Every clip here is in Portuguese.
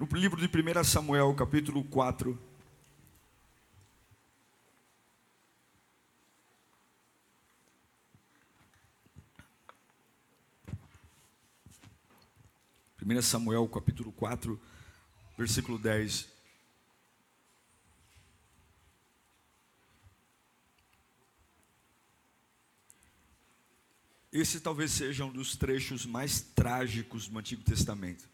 No livro de 1 Samuel, capítulo 4. Primeira Samuel, capítulo 4, versículo 10. Esse talvez seja um dos trechos mais trágicos do Antigo Testamento.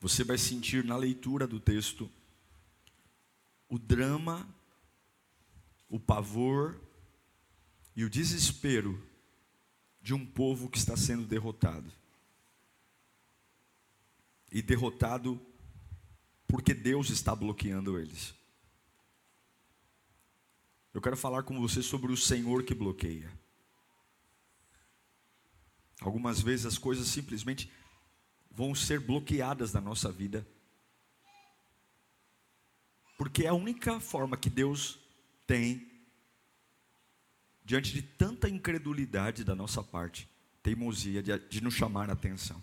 Você vai sentir na leitura do texto o drama, o pavor e o desespero de um povo que está sendo derrotado. E derrotado porque Deus está bloqueando eles. Eu quero falar com você sobre o Senhor que bloqueia. Algumas vezes as coisas simplesmente vão ser bloqueadas na nossa vida. Porque é a única forma que Deus tem, diante de tanta incredulidade da nossa parte, teimosia, de, de nos chamar a atenção.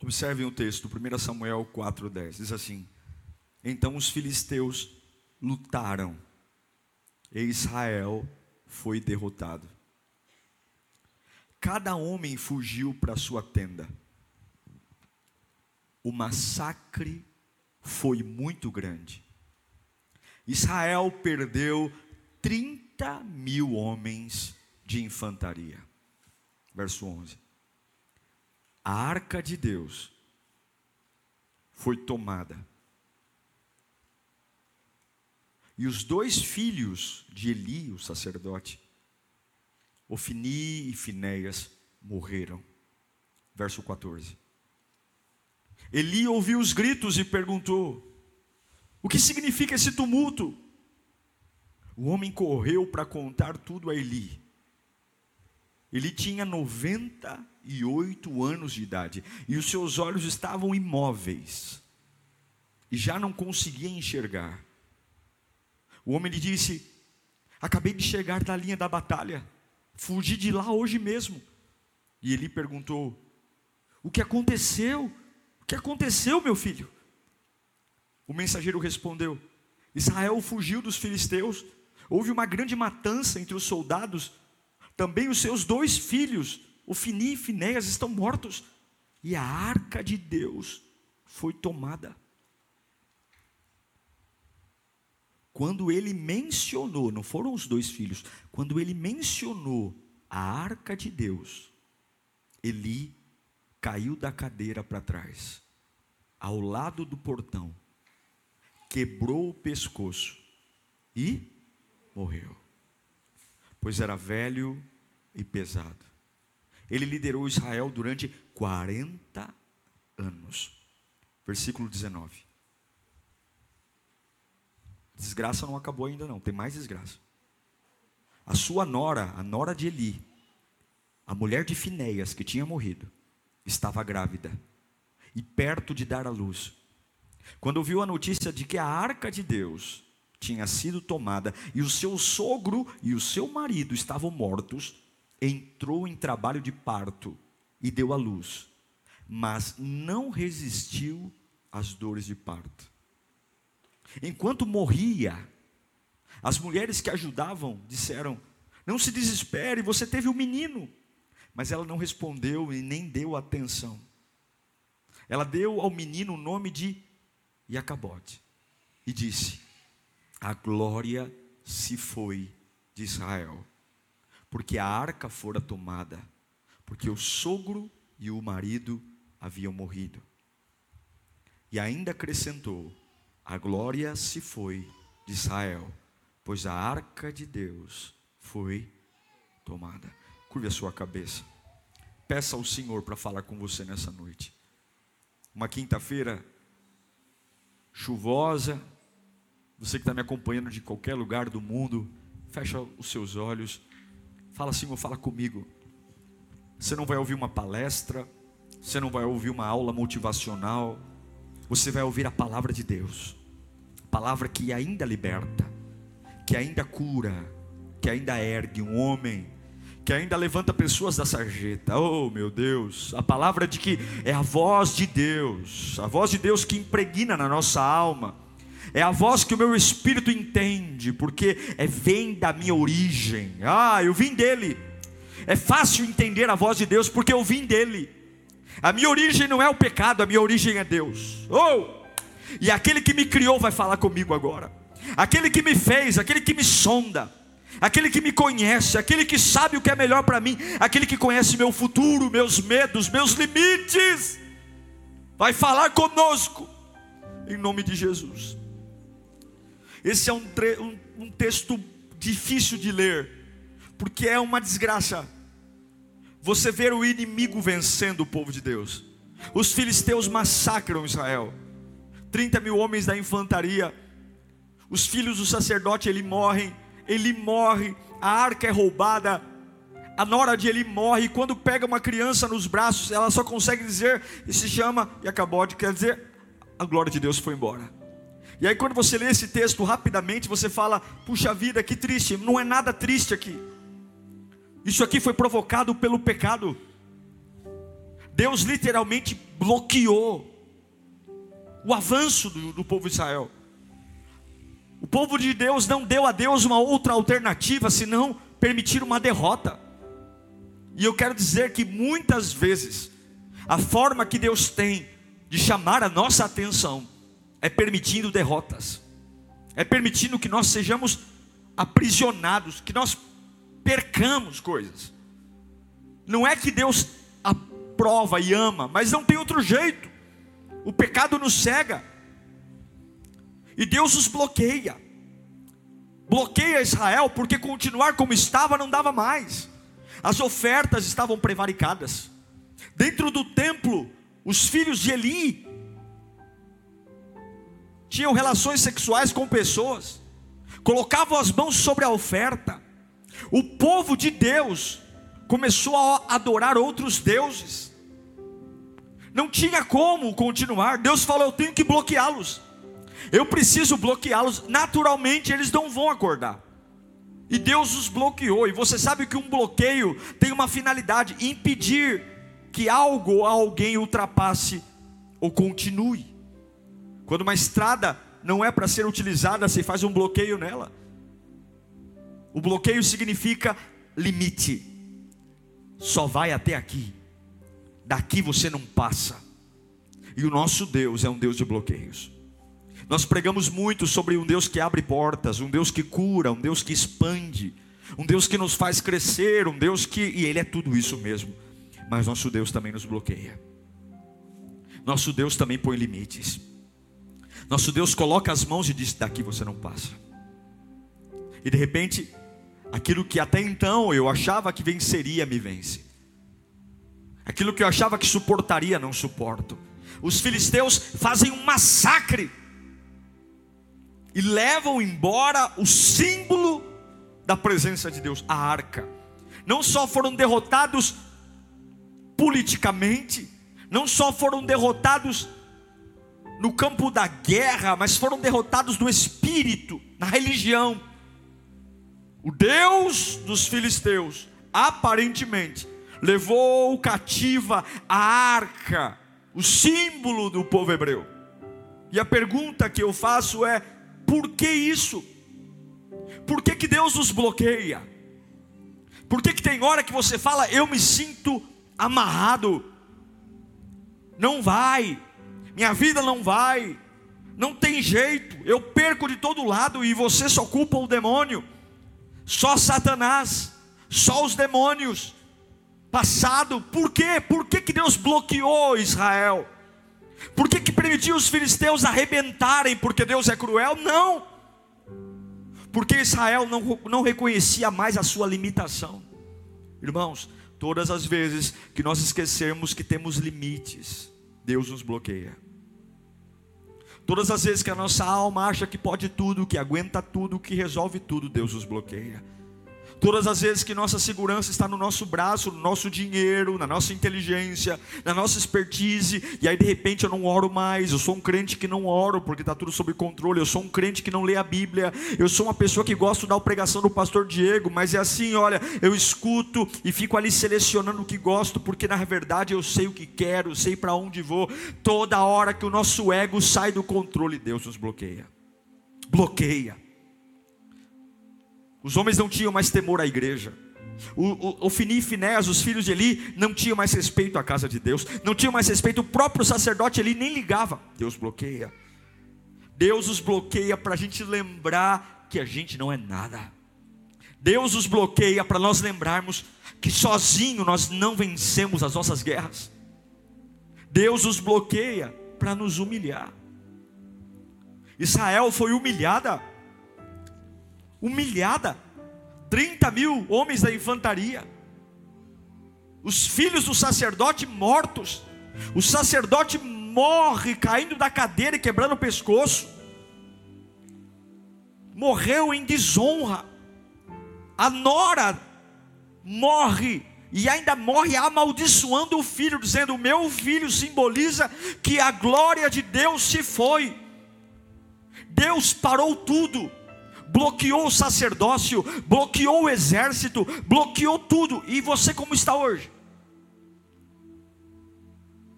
Observem o texto, 1 Samuel 4,10, diz assim: Então os filisteus lutaram, e Israel foi derrotado cada homem fugiu para sua tenda. O massacre foi muito grande. Israel perdeu 30 mil homens de infantaria. Verso 11. A arca de Deus foi tomada. E os dois filhos de Eli, o sacerdote, Ofini e Finéias morreram. Verso 14. Eli ouviu os gritos e perguntou: O que significa esse tumulto? O homem correu para contar tudo a Eli. Ele tinha 98 anos de idade e os seus olhos estavam imóveis e já não conseguia enxergar. O homem lhe disse: Acabei de chegar da linha da batalha Fugi de lá hoje mesmo. E ele perguntou: O que aconteceu? O que aconteceu, meu filho? O mensageiro respondeu: Israel fugiu dos filisteus. Houve uma grande matança entre os soldados. Também os seus dois filhos, Ofini e Finéias, estão mortos. E a arca de Deus foi tomada. Quando ele mencionou, não foram os dois filhos, quando ele mencionou a arca de Deus, Eli caiu da cadeira para trás, ao lado do portão, quebrou o pescoço e morreu, pois era velho e pesado. Ele liderou Israel durante 40 anos. Versículo 19. Desgraça não acabou ainda não, tem mais desgraça. A sua nora, a nora de Eli, a mulher de Finéias, que tinha morrido, estava grávida e perto de dar à luz. Quando ouviu a notícia de que a arca de Deus tinha sido tomada e o seu sogro e o seu marido estavam mortos, entrou em trabalho de parto e deu à luz, mas não resistiu às dores de parto. Enquanto morria, as mulheres que ajudavam disseram: Não se desespere, você teve um menino. Mas ela não respondeu e nem deu atenção. Ela deu ao menino o nome de Iacabote e disse: A glória se foi de Israel, porque a arca fora tomada, porque o sogro e o marido haviam morrido. E ainda acrescentou: a glória se foi de Israel, pois a arca de Deus foi tomada. Curve a sua cabeça. Peça ao Senhor para falar com você nessa noite. Uma quinta-feira chuvosa, você que está me acompanhando de qualquer lugar do mundo, fecha os seus olhos, fala Senhor, fala comigo. Você não vai ouvir uma palestra, você não vai ouvir uma aula motivacional, você vai ouvir a palavra de Deus, palavra que ainda liberta, que ainda cura, que ainda ergue um homem, que ainda levanta pessoas da sarjeta. Oh, meu Deus, a palavra de que é a voz de Deus, a voz de Deus que impregna na nossa alma. É a voz que o meu espírito entende, porque é vem da minha origem. Ah, eu vim dele. É fácil entender a voz de Deus porque eu vim dele. A minha origem não é o pecado, a minha origem é Deus. Oh! E aquele que me criou vai falar comigo agora. Aquele que me fez, aquele que me sonda, aquele que me conhece, aquele que sabe o que é melhor para mim, aquele que conhece meu futuro, meus medos, meus limites, vai falar conosco, em nome de Jesus. Esse é um, um, um texto difícil de ler, porque é uma desgraça. Você ver o inimigo vencendo o povo de Deus. Os filisteus massacram Israel. 30 mil homens da infantaria. Os filhos do sacerdote ele morrem. Ele morre. A arca é roubada. A nora de ele morre. E quando pega uma criança nos braços, ela só consegue dizer e se chama e acabou de quer dizer a glória de Deus foi embora. E aí quando você lê esse texto rapidamente, você fala: "Puxa vida, que triste". Não é nada triste aqui. Isso aqui foi provocado pelo pecado. Deus literalmente bloqueou o avanço do, do, povo de Israel. O povo de Deus não deu a Deus uma outra alternativa senão permitir uma derrota. E eu quero dizer que muitas vezes a forma que Deus tem de chamar a nossa atenção é permitindo derrotas, é permitindo que nós sejamos aprisionados, que nós percamos coisas. Não é que Deus aprova e ama, mas não tem outro jeito. O pecado nos cega. E Deus os bloqueia. Bloqueia Israel porque continuar como estava não dava mais. As ofertas estavam prevaricadas. Dentro do templo, os filhos de Eli tinham relações sexuais com pessoas, colocavam as mãos sobre a oferta, o povo de Deus começou a adorar outros deuses. Não tinha como continuar. Deus falou: Eu tenho que bloqueá-los. Eu preciso bloqueá-los. Naturalmente, eles não vão acordar. E Deus os bloqueou. E você sabe que um bloqueio tem uma finalidade: impedir que algo ou alguém ultrapasse ou continue. Quando uma estrada não é para ser utilizada, você faz um bloqueio nela. O bloqueio significa limite. Só vai até aqui. Daqui você não passa. E o nosso Deus é um Deus de bloqueios. Nós pregamos muito sobre um Deus que abre portas, um Deus que cura, um Deus que expande, um Deus que nos faz crescer, um Deus que. E Ele é tudo isso mesmo. Mas nosso Deus também nos bloqueia. Nosso Deus também põe limites. Nosso Deus coloca as mãos e diz: daqui você não passa. E de repente, Aquilo que até então eu achava que venceria, me vence. Aquilo que eu achava que suportaria, não suporto. Os filisteus fazem um massacre e levam embora o símbolo da presença de Deus, a arca. Não só foram derrotados politicamente, não só foram derrotados no campo da guerra, mas foram derrotados no espírito, na religião. O Deus dos filisteus, aparentemente, levou cativa a arca, o símbolo do povo hebreu. E a pergunta que eu faço é: por que isso? Por que, que Deus nos bloqueia? Por que, que tem hora que você fala, eu me sinto amarrado? Não vai, minha vida não vai, não tem jeito, eu perco de todo lado e você só culpa o demônio só Satanás, só os demônios. Passado, por quê? Por que, que Deus bloqueou Israel? Por que, que permitiu os filisteus arrebentarem? Porque Deus é cruel? Não, porque Israel não, não reconhecia mais a sua limitação. Irmãos, Todas as vezes que nós esquecermos que temos limites, Deus nos bloqueia. Todas as vezes que a nossa alma acha que pode tudo, que aguenta tudo, que resolve tudo, Deus nos bloqueia. Todas as vezes que nossa segurança está no nosso braço, no nosso dinheiro, na nossa inteligência, na nossa expertise, e aí de repente eu não oro mais, eu sou um crente que não oro porque está tudo sob controle, eu sou um crente que não lê a Bíblia, eu sou uma pessoa que gosto da pregação do pastor Diego, mas é assim, olha, eu escuto e fico ali selecionando o que gosto, porque na verdade eu sei o que quero, sei para onde vou. Toda hora que o nosso ego sai do controle, Deus nos bloqueia. Bloqueia. Os homens não tinham mais temor à igreja. O, o, e Finés, os filhos de Eli, não tinham mais respeito à casa de Deus, não tinham mais respeito, o próprio sacerdote Eli nem ligava. Deus bloqueia. Deus os bloqueia para a gente lembrar que a gente não é nada. Deus os bloqueia para nós lembrarmos que sozinho nós não vencemos as nossas guerras. Deus os bloqueia para nos humilhar. Israel foi humilhada humilhada. 30 mil homens da infantaria. Os filhos do sacerdote mortos. O sacerdote morre caindo da cadeira e quebrando o pescoço. Morreu em desonra. A nora morre e ainda morre amaldiçoando o filho, dizendo: meu filho simboliza que a glória de Deus se foi. Deus parou tudo bloqueou o sacerdócio, bloqueou o exército, bloqueou tudo. E você como está hoje?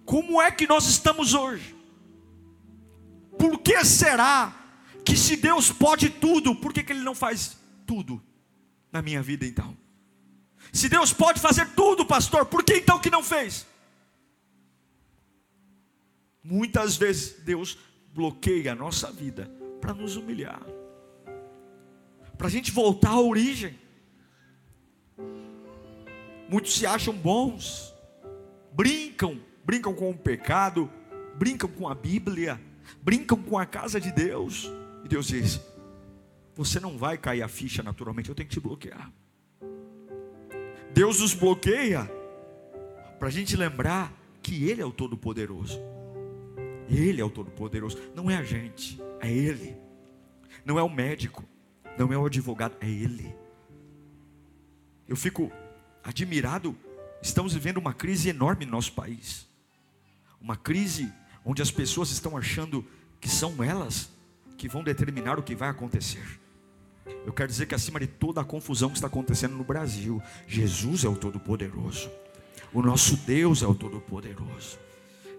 Como é que nós estamos hoje? Por que será que se Deus pode tudo, por que, que Ele não faz tudo na minha vida então? Se Deus pode fazer tudo, pastor, por que então que não fez? Muitas vezes Deus bloqueia a nossa vida para nos humilhar para a gente voltar à origem. Muitos se acham bons, brincam, brincam com o pecado, brincam com a Bíblia, brincam com a casa de Deus. E Deus diz: Você não vai cair a ficha naturalmente, eu tenho que te bloquear. Deus nos bloqueia para a gente lembrar que Ele é o Todo-Poderoso. Ele é o Todo-Poderoso, não é a gente, é Ele. Não é o médico, não é o advogado, é ele. Eu fico admirado. Estamos vivendo uma crise enorme no nosso país. Uma crise onde as pessoas estão achando que são elas que vão determinar o que vai acontecer. Eu quero dizer que acima de toda a confusão que está acontecendo no Brasil, Jesus é o Todo-Poderoso. O nosso Deus é o Todo-Poderoso.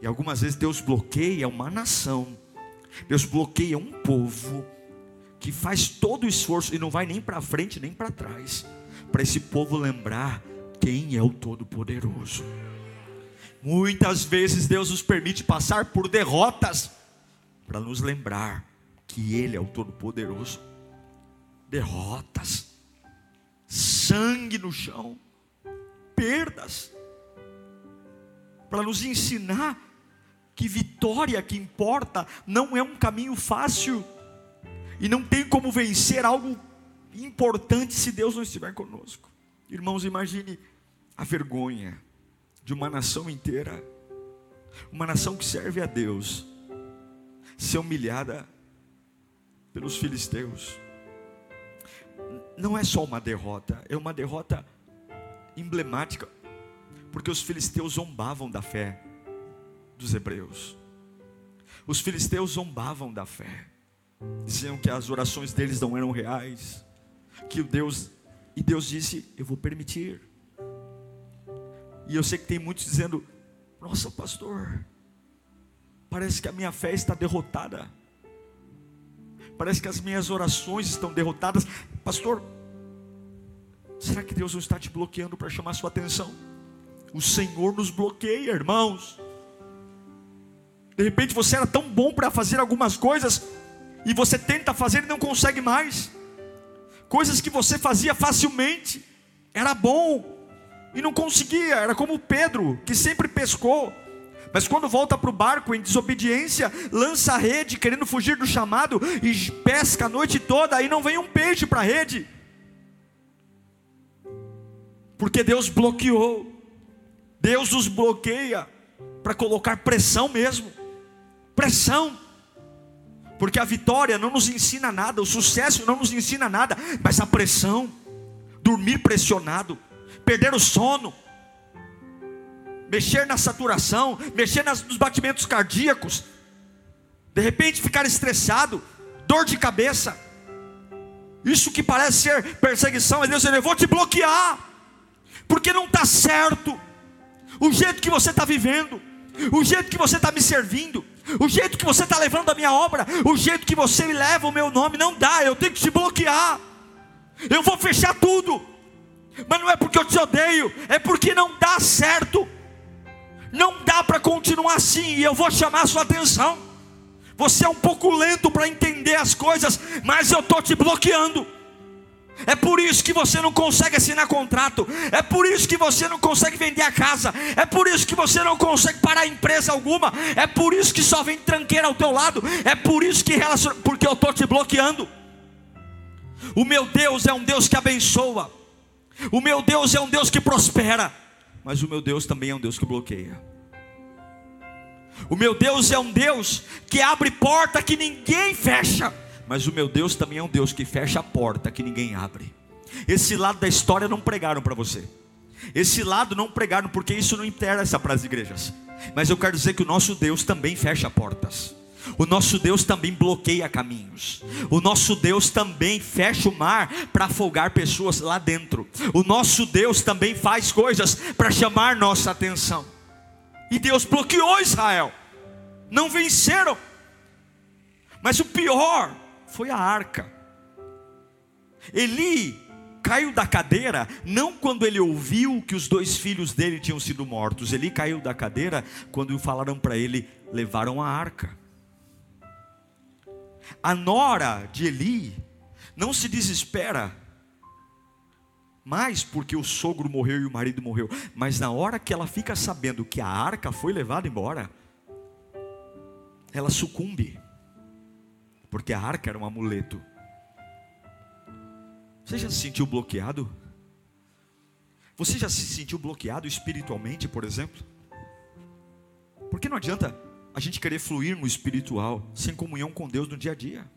E algumas vezes Deus bloqueia uma nação, Deus bloqueia um povo, que faz todo o esforço e não vai nem para frente nem para trás, para esse povo lembrar quem é o Todo-Poderoso. Muitas vezes Deus nos permite passar por derrotas para nos lembrar que Ele é o Todo-Poderoso. Derrotas, sangue no chão, perdas, para nos ensinar que vitória que importa não é um caminho fácil e não tem como vencer algo importante se Deus não estiver conosco. Irmãos, imagine a vergonha de uma nação inteira, uma nação que serve a Deus, ser humilhada pelos filisteus. Não é só uma derrota, é uma derrota emblemática, porque os filisteus zombavam da fé dos hebreus. Os filisteus zombavam da fé diziam que as orações deles não eram reais, que o Deus e Deus disse: "Eu vou permitir". E eu sei que tem muitos dizendo: "Nossa, pastor, parece que a minha fé está derrotada. Parece que as minhas orações estão derrotadas. Pastor, será que Deus não está te bloqueando para chamar sua atenção? O Senhor nos bloqueia, irmãos. De repente você era tão bom para fazer algumas coisas, e você tenta fazer e não consegue mais. Coisas que você fazia facilmente, era bom e não conseguia, era como Pedro, que sempre pescou. Mas quando volta para o barco em desobediência, lança a rede querendo fugir do chamado e pesca a noite toda, aí não vem um peixe para a rede. Porque Deus bloqueou. Deus nos bloqueia para colocar pressão mesmo. Pressão. Porque a vitória não nos ensina nada, o sucesso não nos ensina nada, mas a pressão, dormir pressionado, perder o sono, mexer na saturação, mexer nos batimentos cardíacos, de repente ficar estressado, dor de cabeça. Isso que parece ser perseguição, é Deus dizendo: Eu vou te bloquear, porque não está certo o jeito que você está vivendo, o jeito que você está me servindo, o jeito que você está levando a minha obra, o jeito que você leva o meu nome, não dá, eu tenho que te bloquear, eu vou fechar tudo, mas não é porque eu te odeio, é porque não dá certo, não dá para continuar assim, e eu vou chamar a sua atenção. Você é um pouco lento para entender as coisas, mas eu estou te bloqueando. É por isso que você não consegue assinar contrato. É por isso que você não consegue vender a casa. É por isso que você não consegue parar empresa alguma. É por isso que só vem tranqueira ao teu lado. É por isso que relaciona... porque eu estou te bloqueando. O meu Deus é um Deus que abençoa. O meu Deus é um Deus que prospera. Mas o meu Deus também é um Deus que bloqueia. O meu Deus é um Deus que abre porta que ninguém fecha. Mas o meu Deus também é um Deus que fecha a porta que ninguém abre. Esse lado da história não pregaram para você. Esse lado não pregaram porque isso não interessa para as igrejas. Mas eu quero dizer que o nosso Deus também fecha portas. O nosso Deus também bloqueia caminhos. O nosso Deus também fecha o mar para afogar pessoas lá dentro. O nosso Deus também faz coisas para chamar nossa atenção. E Deus bloqueou Israel. Não venceram. Mas o pior foi a arca. Eli caiu da cadeira não quando ele ouviu que os dois filhos dele tinham sido mortos. Eli caiu da cadeira quando falaram para ele: levaram a arca. A nora de Eli não se desespera mais porque o sogro morreu e o marido morreu, mas na hora que ela fica sabendo que a arca foi levada embora, ela sucumbe porque a arca era um amuleto. Você já se sentiu bloqueado? Você já se sentiu bloqueado espiritualmente, por exemplo? Porque não adianta a gente querer fluir no espiritual sem comunhão com Deus no dia a dia.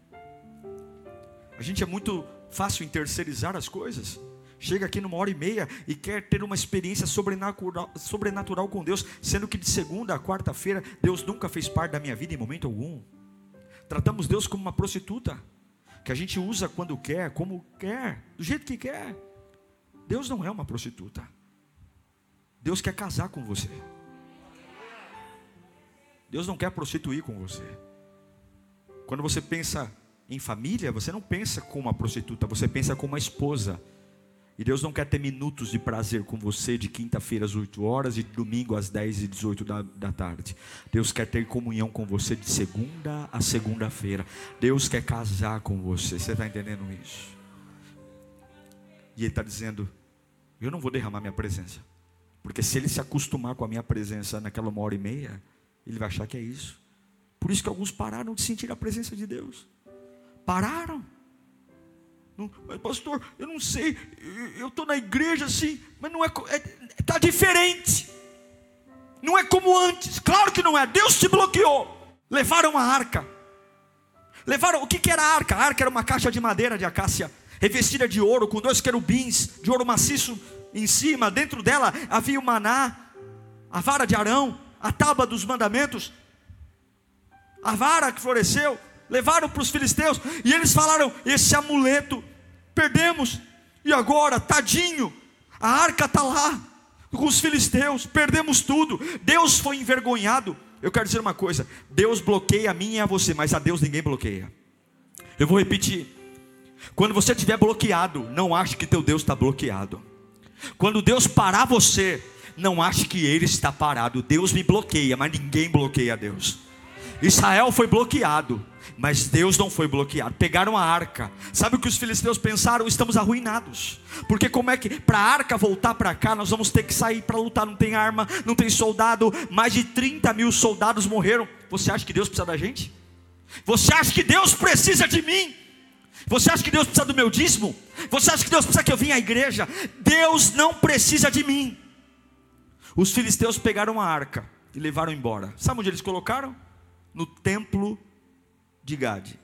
A gente é muito fácil em terceirizar as coisas. Chega aqui numa hora e meia e quer ter uma experiência sobrenatural, sobrenatural com Deus, sendo que de segunda a quarta-feira Deus nunca fez parte da minha vida em momento algum. Tratamos Deus como uma prostituta, que a gente usa quando quer, como quer, do jeito que quer. Deus não é uma prostituta. Deus quer casar com você. Deus não quer prostituir com você. Quando você pensa em família, você não pensa como uma prostituta, você pensa como uma esposa e Deus não quer ter minutos de prazer com você de quinta-feira às 8 horas e domingo às 10 e 18 da, da tarde. Deus quer ter comunhão com você de segunda a segunda-feira. Deus quer casar com você. Você está entendendo isso? E Ele está dizendo: Eu não vou derramar minha presença. Porque se ele se acostumar com a minha presença naquela uma hora e meia, ele vai achar que é isso. Por isso que alguns pararam de sentir a presença de Deus. Pararam. Mas pastor, eu não sei, eu estou na igreja assim, mas não é, está é, tá diferente. Não é como antes, claro que não é. Deus te bloqueou. Levaram a arca. Levaram, o que, que era a arca? A arca era uma caixa de madeira de acácia, revestida de ouro, com dois querubins de ouro maciço em cima. Dentro dela havia o maná, a vara de Arão, a tábua dos mandamentos, a vara que floresceu levaram para os filisteus e eles falaram: Esse amuleto, perdemos, e agora, tadinho, a arca está lá com os filisteus, perdemos tudo. Deus foi envergonhado. Eu quero dizer uma coisa: Deus bloqueia a mim e a você, mas a Deus ninguém bloqueia. Eu vou repetir: quando você estiver bloqueado, não ache que teu Deus está bloqueado. Quando Deus parar você, não ache que Ele está parado. Deus me bloqueia, mas ninguém bloqueia Deus. Israel foi bloqueado, mas Deus não foi bloqueado. Pegaram a arca. Sabe o que os filisteus pensaram? Estamos arruinados. Porque como é que para a arca voltar para cá, nós vamos ter que sair para lutar? Não tem arma, não tem soldado. Mais de 30 mil soldados morreram. Você acha que Deus precisa da gente? Você acha que Deus precisa de mim? Você acha que Deus precisa do meu dízimo? Você acha que Deus precisa que eu venha à igreja? Deus não precisa de mim. Os filisteus pegaram a arca e levaram embora. Sabe onde eles colocaram? No templo de Gade.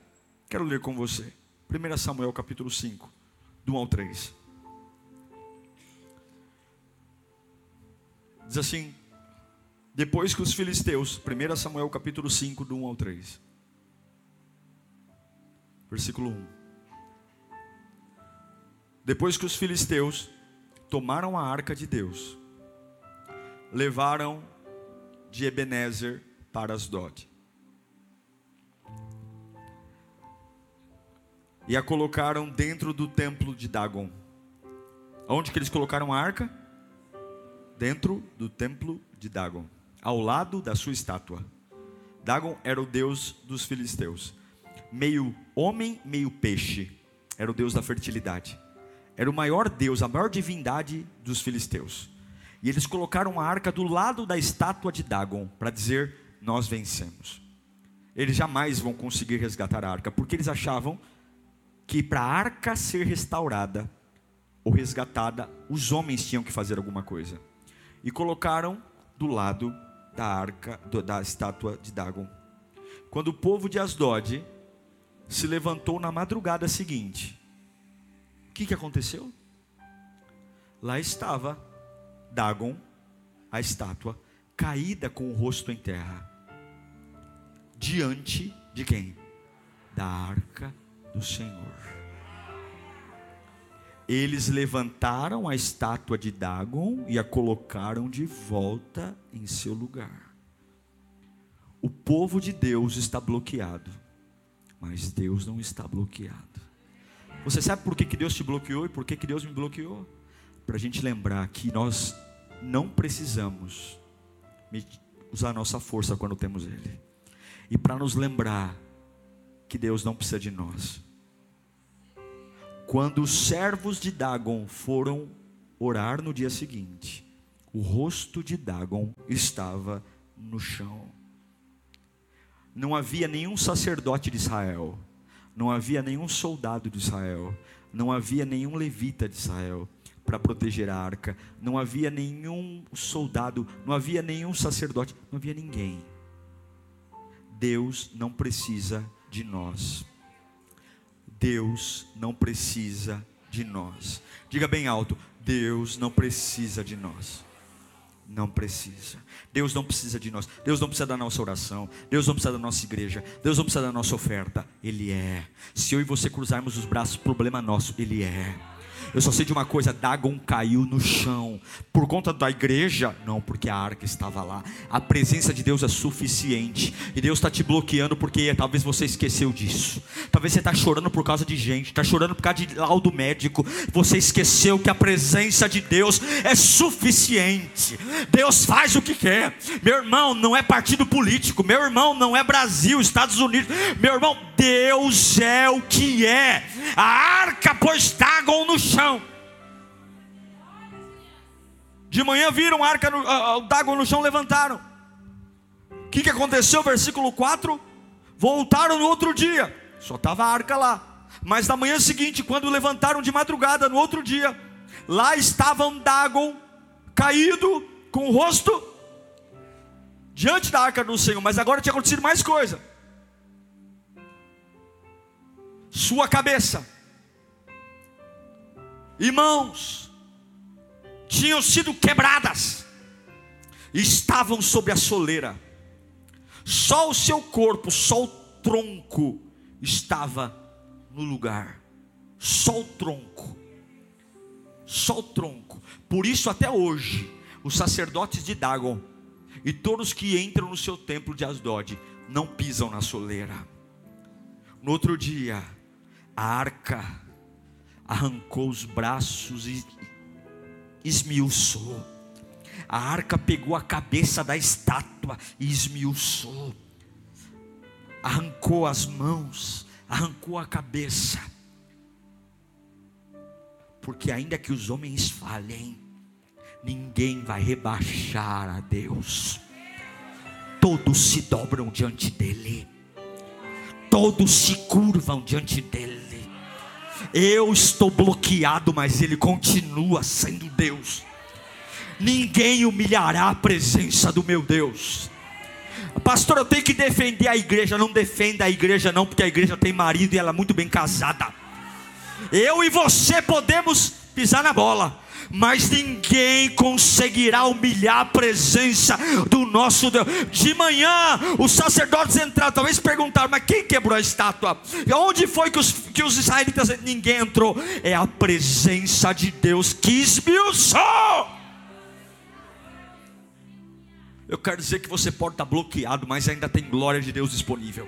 Quero ler com você. 1 Samuel capítulo 5, do 1 ao 3. Diz assim: Depois que os filisteus, 1 Samuel capítulo 5, do 1 ao 3. Versículo 1. Depois que os filisteus tomaram a arca de Deus, levaram de Ebenezer para Asdod. E a colocaram dentro do templo de Dagon. Onde que eles colocaram a arca? Dentro do templo de Dagon, ao lado da sua estátua. Dagon era o deus dos filisteus, meio homem, meio peixe. Era o deus da fertilidade. Era o maior deus, a maior divindade dos filisteus. E eles colocaram a arca do lado da estátua de Dagon para dizer: Nós vencemos. Eles jamais vão conseguir resgatar a arca, porque eles achavam que para a arca ser restaurada ou resgatada, os homens tinham que fazer alguma coisa. E colocaram do lado da arca, da estátua de Dagon. Quando o povo de Asdod se levantou na madrugada seguinte, o que, que aconteceu? Lá estava Dagon, a estátua, caída com o rosto em terra, diante de quem? Da arca do Senhor. Eles levantaram a estátua de Dagon e a colocaram de volta em seu lugar. O povo de Deus está bloqueado, mas Deus não está bloqueado. Você sabe por que, que Deus te bloqueou e por que, que Deus me bloqueou? Para a gente lembrar que nós não precisamos usar nossa força quando temos Ele. E para nos lembrar que Deus não precisa de nós. Quando os servos de Dagon foram orar no dia seguinte, o rosto de Dagon estava no chão. Não havia nenhum sacerdote de Israel, não havia nenhum soldado de Israel, não havia nenhum levita de Israel, para proteger a arca. Não havia nenhum soldado, não havia nenhum sacerdote, não havia ninguém. Deus não precisa de nós. Deus não precisa de nós. Diga bem alto: Deus não precisa de nós. Não precisa. Deus não precisa de nós. Deus não precisa da nossa oração. Deus não precisa da nossa igreja. Deus não precisa da nossa oferta. Ele é. Se eu e você cruzarmos os braços, problema nosso. Ele é. Eu só sei de uma coisa: Dagon caiu no chão. Por conta da igreja? Não, porque a arca estava lá. A presença de Deus é suficiente. E Deus está te bloqueando porque talvez você esqueceu disso. Talvez você está chorando por causa de gente, está chorando por causa de laudo médico. Você esqueceu que a presença de Deus é suficiente. Deus faz o que quer. Meu irmão, não é partido político. Meu irmão, não é Brasil, Estados Unidos. Meu irmão, Deus é o que é. A arca pôs Dagon no chão chão. De manhã viram a arca, Dagon no chão, levantaram. O que, que aconteceu? Versículo 4: Voltaram no outro dia, só estava a arca lá. Mas na manhã seguinte, quando levantaram de madrugada, no outro dia, lá estava Dagon caído, com o rosto diante da arca do Senhor. Mas agora tinha acontecido mais coisa. Sua cabeça Irmãos, tinham sido quebradas, estavam sobre a soleira, só o seu corpo, só o tronco estava no lugar, só o tronco, só o tronco. Por isso, até hoje, os sacerdotes de Dagon e todos que entram no seu templo de Asdod não pisam na soleira. No outro dia, a arca arrancou os braços e esmiuçou. A arca pegou a cabeça da estátua e esmiuçou. Arrancou as mãos, arrancou a cabeça. Porque ainda que os homens falhem, ninguém vai rebaixar a Deus. Todos se dobram diante dele. Todos se curvam diante dele eu estou bloqueado, mas Ele continua sendo Deus. ninguém humilhará a presença do meu Deus. Pastor, eu tenho que defender a igreja. Não defenda a igreja, não, porque a igreja tem marido e ela é muito bem casada. Eu e você podemos pisar na bola, mas ninguém conseguirá humilhar a presença do nosso Deus. De manhã, os sacerdotes entraram, talvez perguntaram: mas quem quebrou a estátua? E onde foi que os, que os israelitas? Ninguém entrou, é a presença de Deus que esmiuçou. Eu quero dizer que você pode estar bloqueado, mas ainda tem glória de Deus disponível.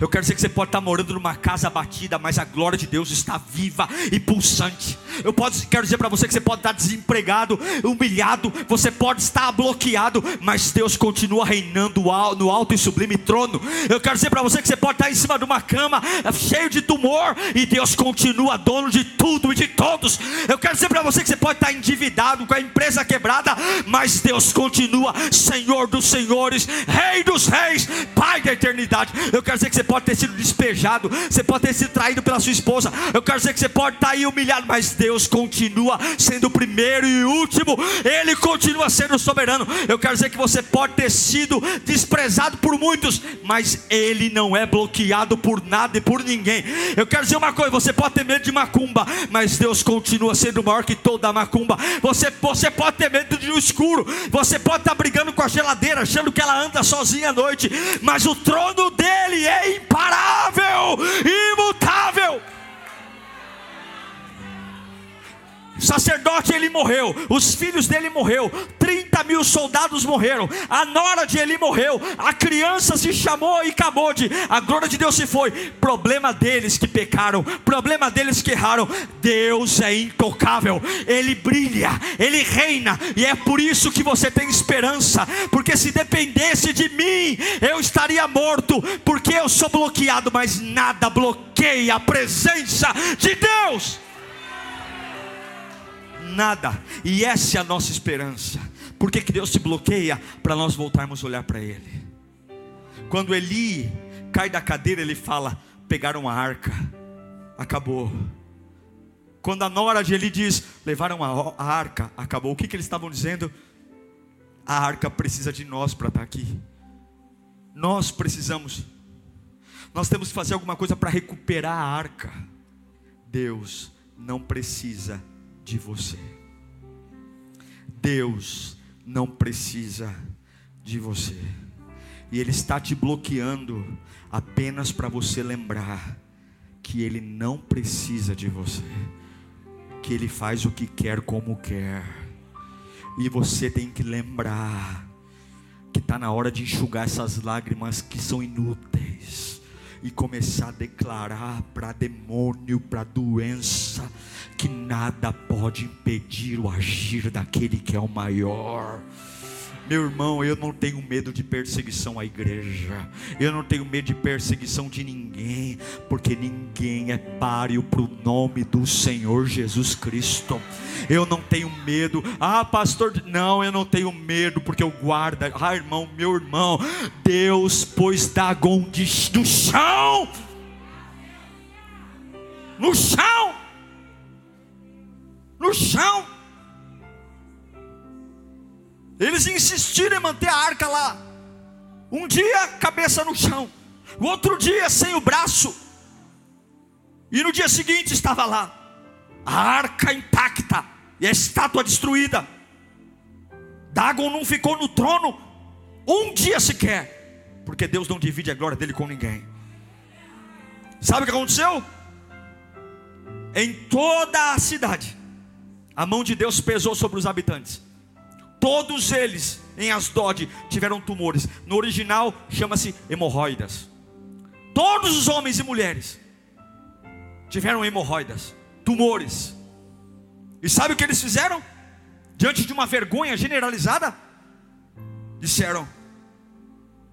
Eu quero dizer que você pode estar morando numa casa abatida, mas a glória de Deus está viva e pulsante. Eu posso, quero dizer para você que você pode estar desempregado, humilhado, você pode estar bloqueado, mas Deus continua reinando no alto e sublime trono. Eu quero dizer para você que você pode estar em cima de uma cama cheio de tumor e Deus continua dono de tudo e de todos. Eu quero dizer para você que você pode estar endividado com a empresa quebrada, mas Deus continua Senhor dos senhores, Rei dos reis, Pai da eternidade. Eu quero dizer que você pode ter sido despejado, você pode ter sido traído pela sua esposa. Eu quero dizer que você pode estar aí humilhado, mas Deus continua sendo o primeiro e último, Ele continua sendo soberano. Eu quero dizer que você pode ter sido desprezado por muitos, mas Ele não é bloqueado por nada e por ninguém. Eu quero dizer uma coisa: você pode ter medo de macumba, mas Deus continua sendo maior que toda macumba. Você, você pode ter medo de um escuro, você pode estar brigando com a geladeira, achando que ela anda sozinha à noite, mas o trono dele é imparável, imutável. Sacerdote ele morreu, os filhos dele morreu, 30 mil soldados morreram, a nora de ele morreu, a criança se chamou e acabou de, a glória de Deus se foi. Problema deles que pecaram, problema deles que erraram. Deus é intocável, Ele brilha, Ele reina, e é por isso que você tem esperança, porque se dependesse de mim, eu estaria morto, porque eu sou bloqueado, mas nada bloqueia a presença de Deus nada. E essa é a nossa esperança. Por que, que Deus se bloqueia? Para nós voltarmos a olhar para Ele. Quando Eli cai da cadeira, ele fala: pegaram a arca, acabou. Quando a nora de Eli diz: levaram a, arca, acabou. O que, que eles estavam dizendo? A arca precisa de nós para estar tá aqui. Nós precisamos. Nós temos que fazer alguma coisa para recuperar a arca. Deus não precisa de você. Deus não precisa de você. E Ele está te bloqueando apenas para você lembrar que Ele não precisa de você. Que Ele faz o que quer como quer. E você tem que lembrar que está na hora de enxugar essas lágrimas que são inúteis e começar a declarar para demônio, para doença, que nada pode impedir o agir daquele que é o maior. Meu irmão, eu não tenho medo de perseguição à igreja, eu não tenho medo de perseguição de ninguém, porque ninguém é páreo para o nome do Senhor Jesus Cristo. Eu não tenho medo, ah, pastor, não, eu não tenho medo, porque eu guardo, ah, irmão, meu irmão, Deus pôs Dagon de, no chão, no chão, no chão. Eles insistiram em manter a arca lá. Um dia, cabeça no chão. O outro dia, sem o braço. E no dia seguinte, estava lá. A arca intacta. E a estátua destruída. Dagon não ficou no trono um dia sequer. Porque Deus não divide a glória dele com ninguém. Sabe o que aconteceu? Em toda a cidade, a mão de Deus pesou sobre os habitantes. Todos eles em Asdod tiveram tumores. No original chama-se hemorroidas. Todos os homens e mulheres tiveram hemorroidas, tumores. E sabe o que eles fizeram? Diante de uma vergonha generalizada, disseram,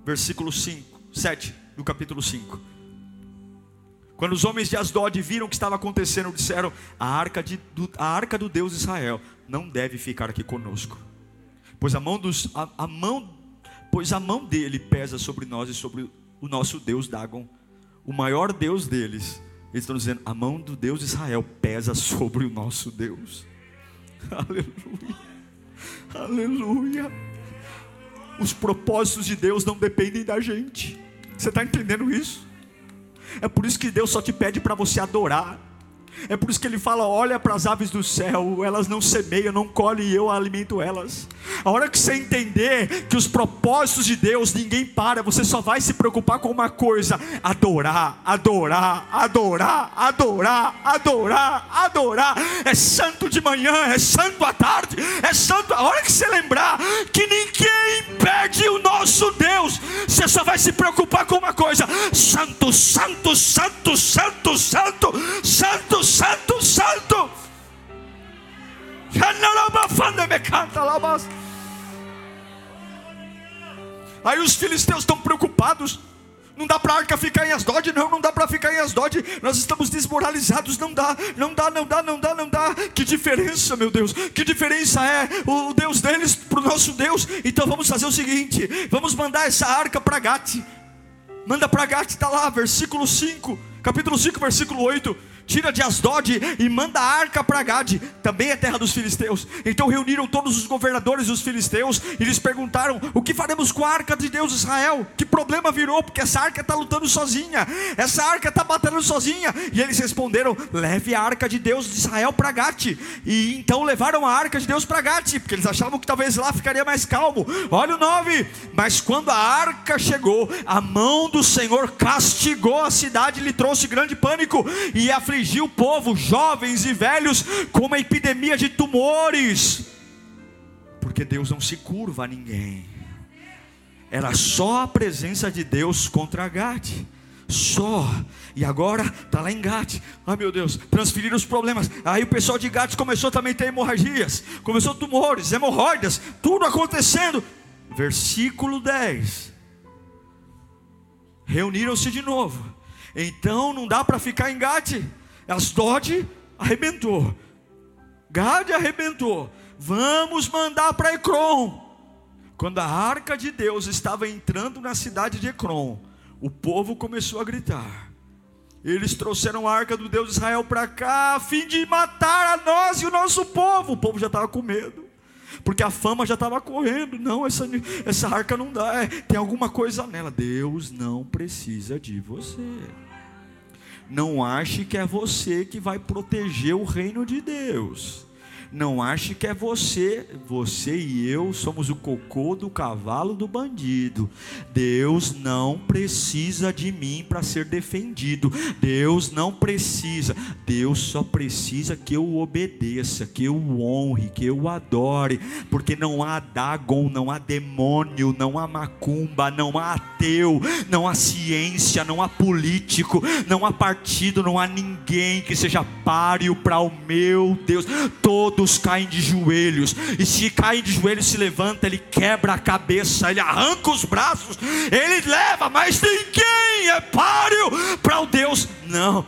versículo 5, 7 do capítulo 5. Quando os homens de Asdod viram o que estava acontecendo, disseram: a arca, de, do, a arca do Deus Israel não deve ficar aqui conosco pois a mão dos a, a mão pois a mão dele pesa sobre nós e sobre o nosso Deus Dagon, o maior Deus deles. Eles estão dizendo: a mão do Deus de Israel pesa sobre o nosso Deus. Aleluia. Aleluia. Os propósitos de Deus não dependem da gente. Você está entendendo isso? É por isso que Deus só te pede para você adorar. É por isso que ele fala: olha para as aves do céu, elas não semeiam, não colhem e eu alimento elas. A hora que você entender que os propósitos de Deus ninguém para, você só vai se preocupar com uma coisa: adorar, adorar, adorar, adorar, adorar, adorar. É santo de manhã, é santo à tarde, é santo. A hora que você lembrar que ninguém impede o nosso Deus, você só vai se preocupar com uma coisa: santo, santo, santo, santo, santo, santo santo, santo. Aí os filisteus estão preocupados. Não dá para a arca ficar em Asdod, não, não dá para ficar em Asdod. Nós estamos desmoralizados, não dá, não dá, não dá, não dá, não dá. Que diferença, meu Deus? Que diferença é o Deus deles para o nosso Deus? Então vamos fazer o seguinte: vamos mandar essa arca para Gate. Manda para Gate, está lá, versículo 5, capítulo 5, versículo 8 tira de Asdod e manda a arca para Gade, também é terra dos filisteus. Então reuniram todos os governadores dos filisteus e lhes perguntaram: O que faremos com a arca de Deus de Israel? Que problema virou? Porque essa arca está lutando sozinha, essa arca está batendo sozinha. E eles responderam: Leve a arca de Deus de Israel para Gate. E então levaram a arca de Deus para Gate, porque eles achavam que talvez lá ficaria mais calmo. Olha o 9: Mas quando a arca chegou, a mão do Senhor castigou a cidade e lhe trouxe grande pânico e afligiu afligiu o povo, jovens e velhos, com uma epidemia de tumores, porque Deus não se curva a ninguém, era só a presença de Deus contra Gade, só, e agora está lá em Gade, ai meu Deus, transferiram os problemas, aí o pessoal de Gade começou também a ter hemorragias, começou tumores, hemorroidas, tudo acontecendo, versículo 10, reuniram-se de novo, então não dá para ficar em Gate. Asdod arrebentou. Gade arrebentou. Vamos mandar para Ecrom. Quando a arca de Deus estava entrando na cidade de Ecrom, o povo começou a gritar. Eles trouxeram a arca do Deus de Israel para cá, a fim de matar a nós e o nosso povo. O povo já estava com medo, porque a fama já estava correndo. Não, essa, essa arca não dá, é, tem alguma coisa nela. Deus não precisa de você. Não ache que é você que vai proteger o reino de Deus. Não ache que é você, você e eu somos o cocô do cavalo do bandido. Deus não precisa de mim para ser defendido. Deus não precisa. Deus só precisa que eu obedeça, que eu honre, que eu adore, porque não há Dagon, não há demônio, não há macumba, não há ateu, não há ciência, não há político, não há partido, não há ninguém que seja páreo para o meu Deus. Todo todos caem de joelhos, e se caem de joelhos, se levanta, ele quebra a cabeça, ele arranca os braços, ele leva, mas ninguém é páreo para o Deus, não.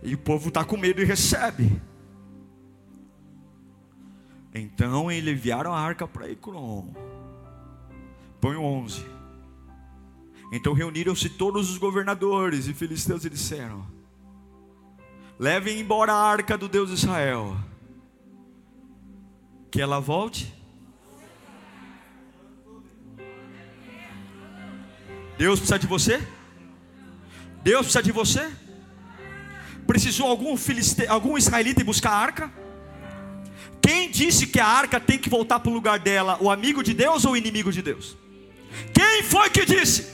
E o povo está com medo e recebe. Então enviaram a arca para Ecrom. Põe 11. Então reuniram-se todos os governadores e filisteus e disseram: Levem embora a arca do Deus de Israel que ela volte? Deus precisa de você? Deus precisa de você? Precisou algum, filiste... algum israelita ir buscar a arca? Quem disse que a arca tem que voltar para o lugar dela? O amigo de Deus ou o inimigo de Deus? Quem foi que disse?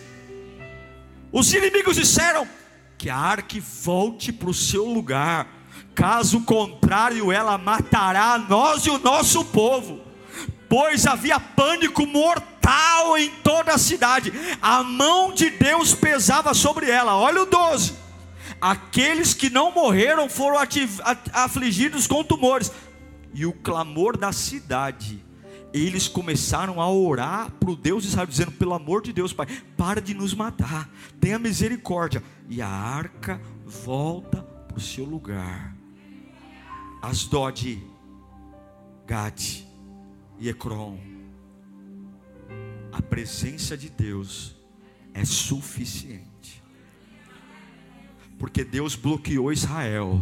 Os inimigos disseram que a arca volte para o seu lugar caso contrário, ela matará nós e o nosso povo. Pois havia pânico mortal em toda a cidade, a mão de Deus pesava sobre ela. Olha o 12: aqueles que não morreram foram afligidos com tumores, e o clamor da cidade eles começaram a orar para o Deus de Israel, dizendo: pelo amor de Deus, Pai, para de nos matar, tenha misericórdia. E a arca volta para o seu lugar. Asdod, Gade e Ecrom. A presença de Deus é suficiente. Porque Deus bloqueou Israel,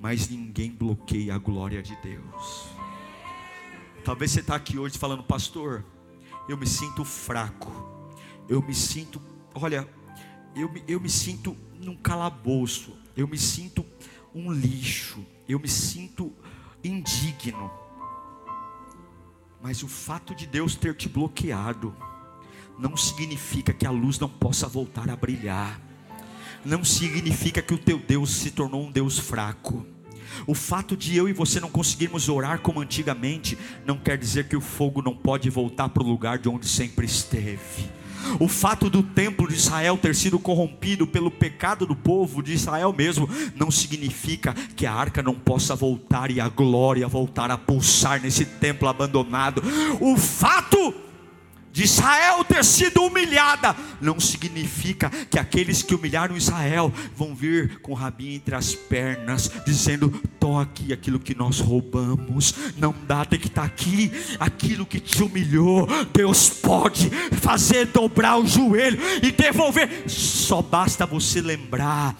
mas ninguém bloqueia a glória de Deus. Talvez você está aqui hoje falando, pastor, eu me sinto fraco, eu me sinto, olha, eu eu me sinto num calabouço, eu me sinto um lixo, eu me sinto indigno. Mas o fato de Deus ter te bloqueado, não significa que a luz não possa voltar a brilhar, não significa que o teu Deus se tornou um Deus fraco. O fato de eu e você não conseguirmos orar como antigamente, não quer dizer que o fogo não pode voltar para o lugar de onde sempre esteve. O fato do templo de Israel ter sido corrompido pelo pecado do povo de Israel mesmo, não significa que a arca não possa voltar e a glória voltar a pulsar nesse templo abandonado. O fato de Israel ter sido humilhada, não significa que aqueles que humilharam Israel vão vir com o rabinho entre as pernas, dizendo: toque aquilo que nós roubamos, não dá, tem que estar aqui, aquilo que te humilhou, Deus pode fazer dobrar o joelho e devolver, só basta você lembrar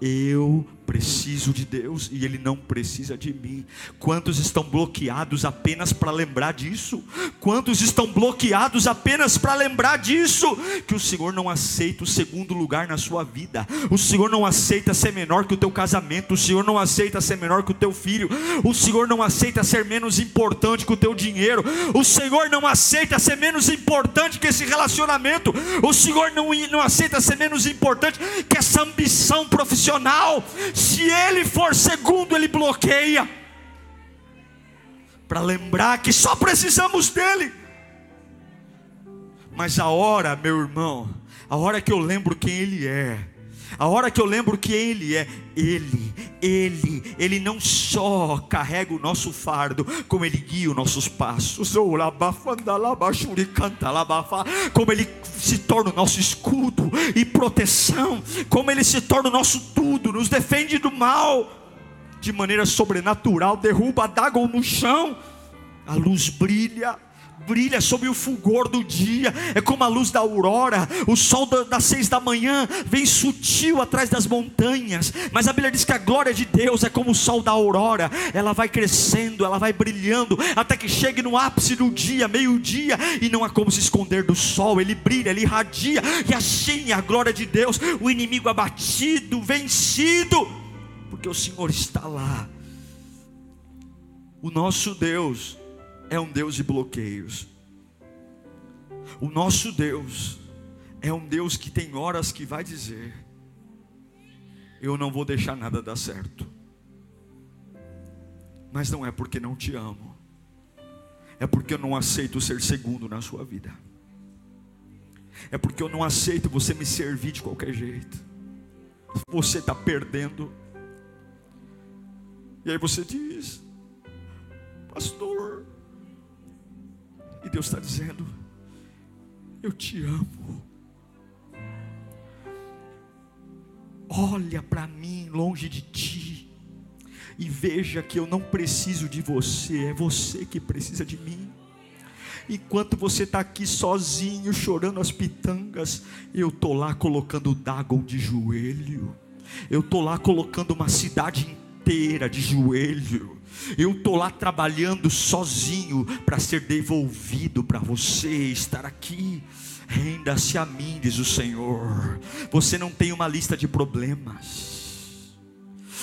eu preciso de Deus e Ele não precisa de mim. Quantos estão bloqueados apenas para lembrar disso? Quantos estão bloqueados apenas para lembrar disso? Que o Senhor não aceita o segundo lugar na sua vida, o Senhor não aceita ser menor que o teu casamento, o Senhor não aceita ser menor que o teu filho, o Senhor não aceita ser menos importante que o teu dinheiro, o Senhor não aceita ser menos importante que esse relacionamento, o Senhor não, não aceita ser menos importante que essa ambição profissional se ele for segundo, ele bloqueia. Para lembrar que só precisamos dele. Mas a hora, meu irmão, a hora que eu lembro quem ele é, a hora que eu lembro quem Ele é, Ele, Ele, Ele não só carrega o nosso fardo, como Ele guia os nossos passos. Como Ele se torna o nosso escudo e proteção, como Ele se torna o nosso tudo, nos defende do mal, de maneira sobrenatural, derruba a Dagon no chão, a luz brilha brilha sobre o fulgor do dia, é como a luz da aurora. O sol das seis da manhã vem sutil atrás das montanhas, mas a Bíblia diz que a glória de Deus é como o sol da aurora, ela vai crescendo, ela vai brilhando, até que chegue no ápice do dia, meio-dia, e não há como se esconder do sol, ele brilha, ele irradia, e assim a glória de Deus, o inimigo abatido, vencido, porque o Senhor está lá. O nosso Deus é um Deus de bloqueios. O nosso Deus é um Deus que tem horas que vai dizer: Eu não vou deixar nada dar certo. Mas não é porque não te amo, é porque eu não aceito ser segundo na sua vida, é porque eu não aceito você me servir de qualquer jeito. Você está perdendo, e aí você diz, Pastor, e Deus está dizendo: Eu te amo. Olha para mim longe de ti e veja que eu não preciso de você, é você que precisa de mim. Enquanto você está aqui sozinho, chorando as pitangas, eu estou lá colocando Dagon de joelho, eu estou lá colocando uma cidade inteira de joelho, eu estou lá trabalhando sozinho para ser devolvido para você estar aqui. Renda-se a mim, diz o Senhor. Você não tem uma lista de problemas.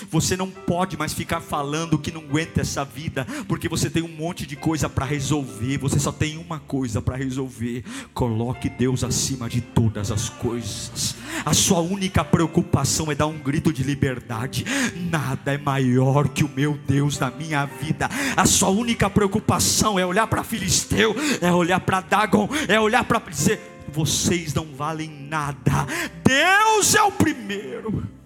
Você não pode mais ficar falando que não aguenta essa vida, porque você tem um monte de coisa para resolver. Você só tem uma coisa para resolver. Coloque Deus acima de todas as coisas. A sua única preocupação é dar um grito de liberdade. Nada é maior que o meu Deus na minha vida. A sua única preocupação é olhar para Filisteu, é olhar para Dagon, é olhar para dizer: vocês não valem nada. Deus é o primeiro.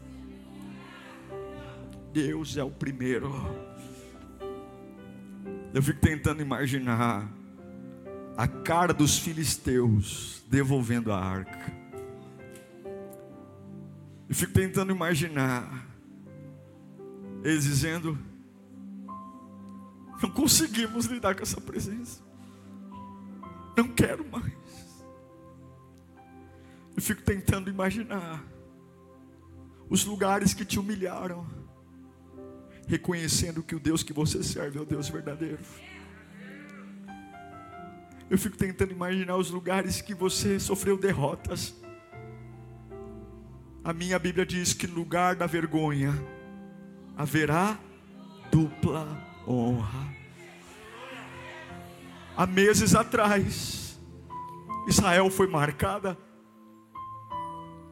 Deus é o primeiro. Eu fico tentando imaginar a cara dos filisteus devolvendo a arca. Eu fico tentando imaginar eles dizendo: Não conseguimos lidar com essa presença. Não quero mais. Eu fico tentando imaginar os lugares que te humilharam reconhecendo que o Deus que você serve é o Deus verdadeiro. Eu fico tentando imaginar os lugares que você sofreu derrotas. A minha Bíblia diz que lugar da vergonha haverá dupla honra. Há meses atrás, Israel foi marcada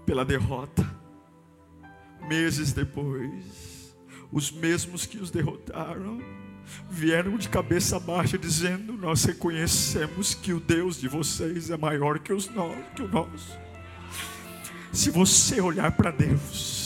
pela derrota. Meses depois, os mesmos que os derrotaram vieram de cabeça baixa dizendo: Nós reconhecemos que o Deus de vocês é maior que, os no, que o nosso. Se você olhar para Deus,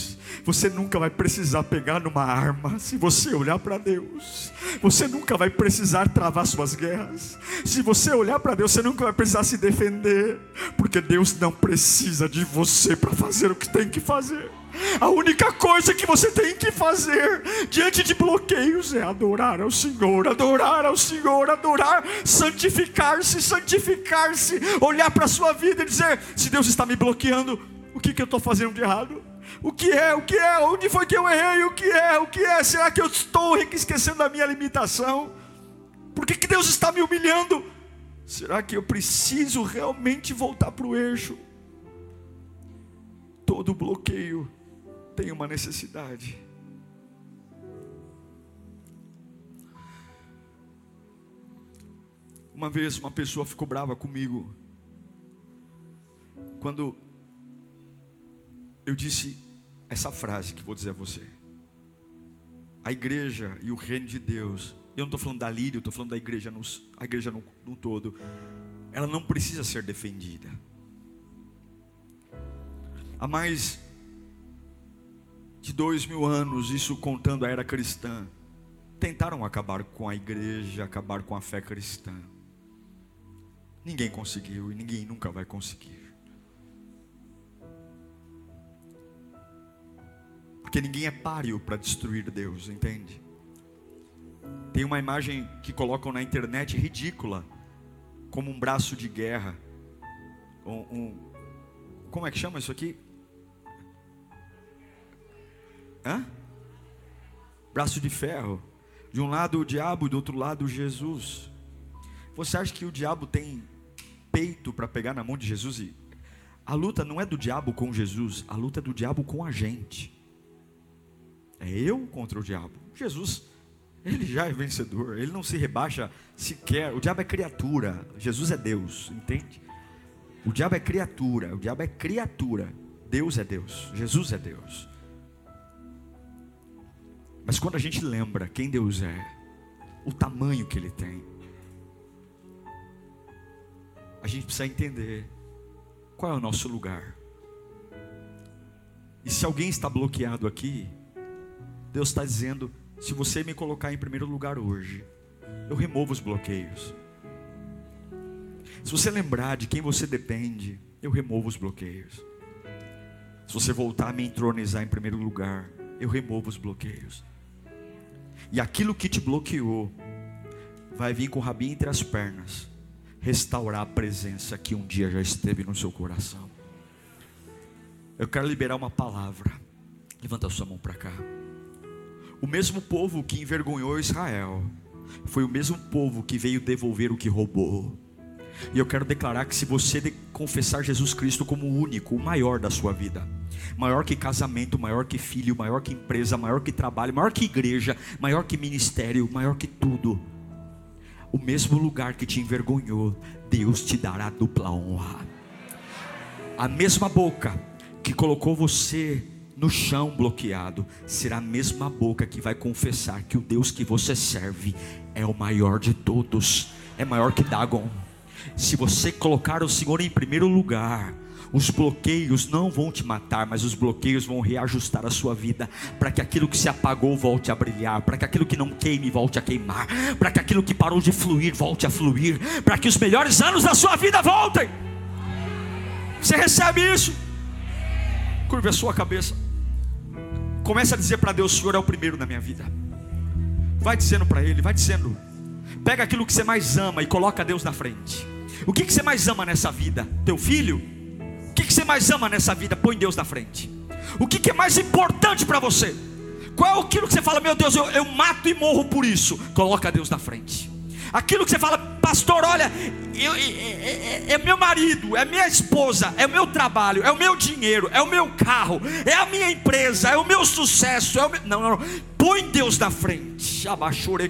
você nunca vai precisar pegar numa arma. Se você olhar para Deus, você nunca vai precisar travar suas guerras. Se você olhar para Deus, você nunca vai precisar se defender, porque Deus não precisa de você para fazer o que tem que fazer. A única coisa que você tem que fazer diante de bloqueios é adorar ao Senhor, adorar ao Senhor, adorar, santificar-se, santificar-se, olhar para a sua vida e dizer: se Deus está me bloqueando, o que, que eu estou fazendo de errado? O que é? O que é? Onde foi que eu errei? O que é? O que é? Será que eu estou esquecendo da minha limitação? Por que, que Deus está me humilhando? Será que eu preciso realmente voltar para o eixo? Todo bloqueio tem uma necessidade. Uma vez uma pessoa ficou brava comigo quando eu disse essa frase que vou dizer a você. A igreja e o reino de Deus, eu não estou falando da eu estou falando da igreja, no, a igreja no, no todo, ela não precisa ser defendida. Há mais de dois mil anos, isso contando a era cristã, tentaram acabar com a igreja, acabar com a fé cristã. Ninguém conseguiu e ninguém nunca vai conseguir. Porque ninguém é páreo para destruir Deus, entende? Tem uma imagem que colocam na internet ridícula, como um braço de guerra. Um, um, como é que chama isso aqui? Hã? Braço de ferro. De um lado o diabo, do outro lado Jesus. Você acha que o diabo tem peito para pegar na mão de Jesus? E a luta não é do diabo com Jesus, a luta é do diabo com a gente. É eu contra o diabo. Jesus, ele já é vencedor, ele não se rebaixa sequer. O diabo é criatura, Jesus é Deus, entende? O diabo é criatura, o diabo é criatura. Deus é Deus, Jesus é Deus. Mas quando a gente lembra quem Deus é, o tamanho que Ele tem, a gente precisa entender qual é o nosso lugar. E se alguém está bloqueado aqui, Deus está dizendo: se você me colocar em primeiro lugar hoje, eu removo os bloqueios. Se você lembrar de quem você depende, eu removo os bloqueios. Se você voltar a me entronizar em primeiro lugar, eu removo os bloqueios. E aquilo que te bloqueou vai vir com o rabinho entre as pernas, restaurar a presença que um dia já esteve no seu coração. Eu quero liberar uma palavra. Levanta a sua mão para cá. O mesmo povo que envergonhou Israel foi o mesmo povo que veio devolver o que roubou. E eu quero declarar que se você confessar Jesus Cristo como o único, o maior da sua vida, maior que casamento, maior que filho, maior que empresa, maior que trabalho, maior que igreja, maior que ministério, maior que tudo, o mesmo lugar que te envergonhou, Deus te dará dupla honra. A mesma boca que colocou você no chão bloqueado, será a mesma boca que vai confessar que o Deus que você serve é o maior de todos, é maior que Dagon. Se você colocar o Senhor em primeiro lugar, os bloqueios não vão te matar, mas os bloqueios vão reajustar a sua vida, para que aquilo que se apagou volte a brilhar, para que aquilo que não queime volte a queimar, para que aquilo que parou de fluir volte a fluir, para que os melhores anos da sua vida voltem. Você recebe isso? Curva a sua cabeça. Comece a dizer para Deus: O Senhor é o primeiro na minha vida. Vai dizendo para Ele, vai dizendo. Pega aquilo que você mais ama e coloca Deus na frente. O que, que você mais ama nessa vida? Teu filho? O que, que você mais ama nessa vida? Põe Deus na frente. O que, que é mais importante para você? Qual é aquilo que você fala, meu Deus, eu, eu mato e morro por isso? Coloca Deus na frente. Aquilo que você fala, pastor, olha, eu, é, é, meu marido, é minha esposa, é o meu trabalho, é o meu dinheiro, é o meu carro, é a minha empresa, é o meu sucesso. É o meu... Não, não, não. Põe Deus na frente.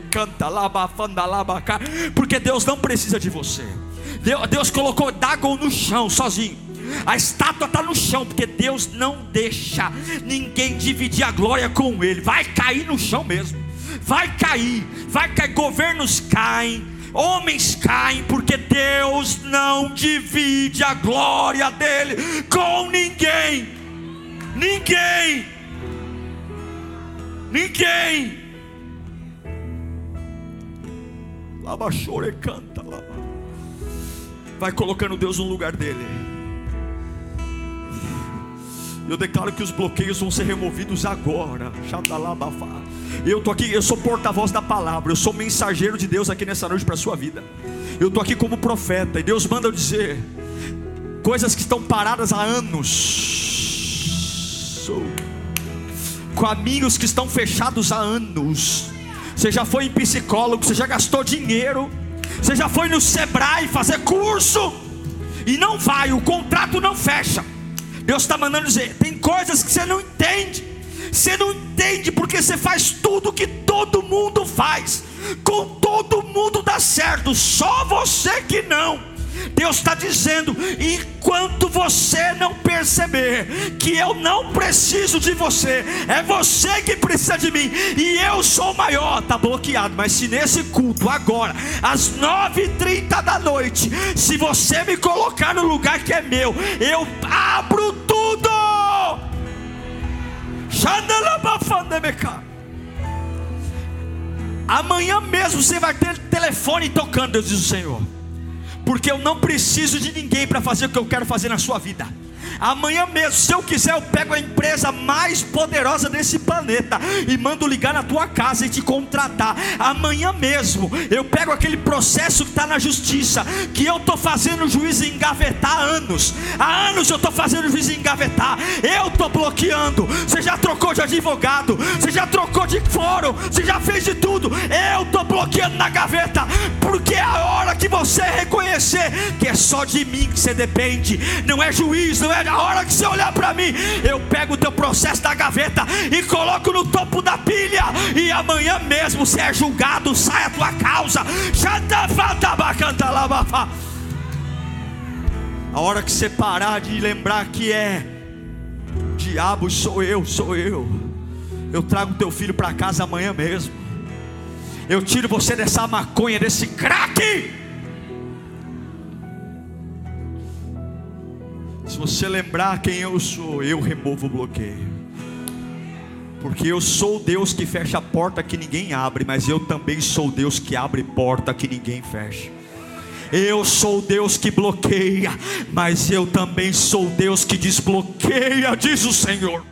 canta, Porque Deus não precisa de você. Deus, Deus colocou Dagon no chão sozinho. A estátua está no chão, porque Deus não deixa ninguém dividir a glória com Ele. Vai cair no chão mesmo. Vai cair, vai cair. Governos caem, homens caem, porque Deus não divide a glória dele com ninguém. Ninguém. Ninguém. Lava chore canta. Lava. Vai colocando Deus no lugar dele. Eu declaro que os bloqueios vão ser removidos agora. Eu tô aqui, eu sou porta-voz da palavra, eu sou mensageiro de Deus aqui nessa noite para a sua vida. Eu tô aqui como profeta e Deus manda eu dizer coisas que estão paradas há anos. Caminhos que estão fechados há anos. Você já foi em psicólogo, você já gastou dinheiro, você já foi no Sebrae fazer curso e não vai, o contrato não fecha. Deus está mandando dizer: tem coisas que você não entende. Você não entende porque você faz tudo que todo mundo faz. Com todo mundo dá certo, só você que não. Deus está dizendo: enquanto você não perceber que eu não preciso de você, é você que precisa de mim, e eu sou maior, está bloqueado. Mas se nesse culto, agora, às 9h30 da noite, se você me colocar no lugar que é meu, eu abro tudo. Amanhã mesmo você vai ter telefone tocando, Deus diz o Senhor porque eu não preciso de ninguém para fazer o que eu quero fazer na sua vida. Amanhã mesmo, se eu quiser, eu pego a empresa mais poderosa desse planeta e mando ligar na tua casa e te contratar. Amanhã mesmo, eu pego aquele processo que está na justiça, que eu estou fazendo o juiz engavetar há anos. Há anos eu estou fazendo o juiz engavetar. Eu estou bloqueando. Você já trocou de advogado, você já trocou de fórum, você já fez de tudo. Eu estou bloqueando na gaveta, porque é a hora que você reconhecer que é só de mim que você depende, não é juiz, não é a hora que você olhar para mim, eu pego o teu processo da gaveta e coloco no topo da pilha, e amanhã mesmo você é julgado, sai a tua causa. A hora que você parar de lembrar que é diabo, sou eu, sou eu. Eu trago teu filho para casa amanhã mesmo. Eu tiro você dessa maconha, desse crack. Se você lembrar quem eu sou, eu removo o bloqueio. Porque eu sou Deus que fecha a porta que ninguém abre, mas eu também sou Deus que abre porta que ninguém fecha. Eu sou Deus que bloqueia, mas eu também sou Deus que desbloqueia, diz o Senhor.